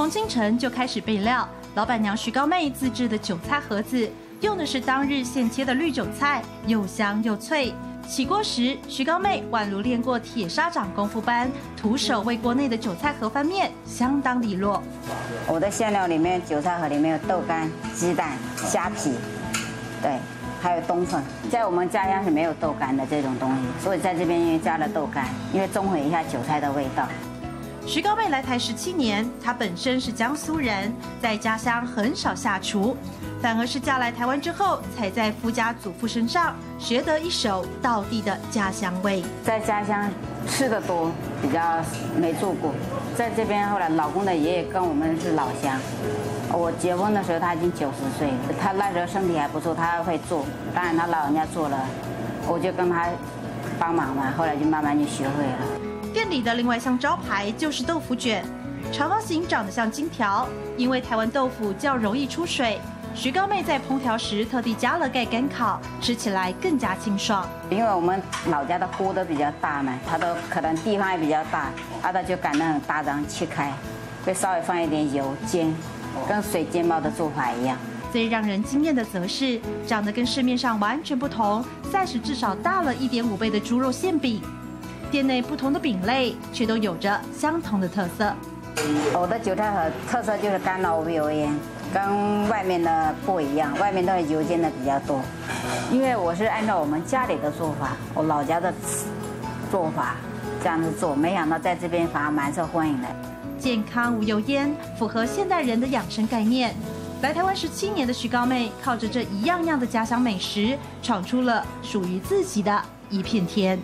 从清晨就开始备料，老板娘徐高妹自制的韭菜盒子，用的是当日现切的绿韭菜，又香又脆。起锅时，徐高妹宛如练过铁砂掌功夫般，徒手为锅内的韭菜盒翻面，相当利落。我的馅料里面，韭菜盒里面有豆干、鸡蛋、虾皮，对，还有冬粉。在我们家乡是没有豆干的这种东西，所以在这边因为加了豆干，因为中和一下韭菜的味道。徐高妹来台十七年，她本身是江苏人，在家乡很少下厨。反而是嫁来台湾之后，才在夫家祖父身上学得一手道地的家乡味。在家乡吃的多，比较没做过。在这边后来，老公的爷爷跟我们是老乡。我结婚的时候他已经九十岁，他那时候身体还不错，他还会做。当然他老人家做了，我就跟他帮忙嘛。后来就慢慢就学会了。店里的另外一项招牌就是豆腐卷，长方形长得像金条，因为台湾豆腐较容易出水。徐高妹在烹调时特地加了盖干烤，吃起来更加清爽。因为我们老家的锅都比较大嘛，它都可能地方也比较大，它的就擀那种大张切开，会稍微放一点油煎，跟水煎包的做法一样。最让人惊艳的则是长得跟市面上完全不同，size 至少大了一点五倍的猪肉馅饼。店内不同的饼类却都有着相同的特色。我的韭菜盒特色就是干捞无油烟。跟外面的不一样，外面都是油煎的比较多，因为我是按照我们家里的做法，我老家的做法这样子做，没想到在这边反而蛮受欢迎的。健康无油烟，符合现代人的养生概念。来台湾十七年的徐高妹，靠着这一样样的家乡美食，闯出了属于自己的一片天。